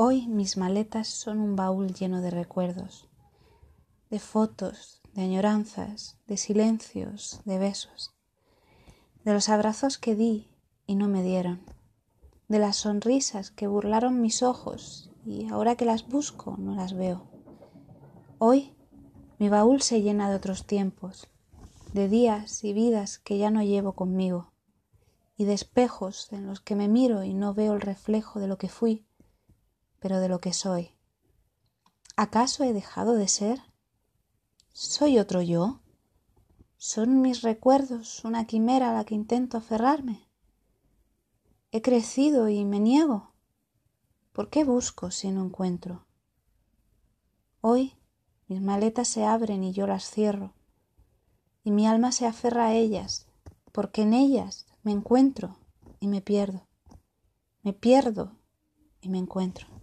Hoy mis maletas son un baúl lleno de recuerdos, de fotos, de añoranzas, de silencios, de besos, de los abrazos que di y no me dieron, de las sonrisas que burlaron mis ojos y ahora que las busco no las veo. Hoy mi baúl se llena de otros tiempos, de días y vidas que ya no llevo conmigo, y de espejos en los que me miro y no veo el reflejo de lo que fui pero de lo que soy. ¿Acaso he dejado de ser? ¿Soy otro yo? ¿Son mis recuerdos una quimera a la que intento aferrarme? ¿He crecido y me niego? ¿Por qué busco si no encuentro? Hoy mis maletas se abren y yo las cierro, y mi alma se aferra a ellas, porque en ellas me encuentro y me pierdo. Me pierdo y me encuentro.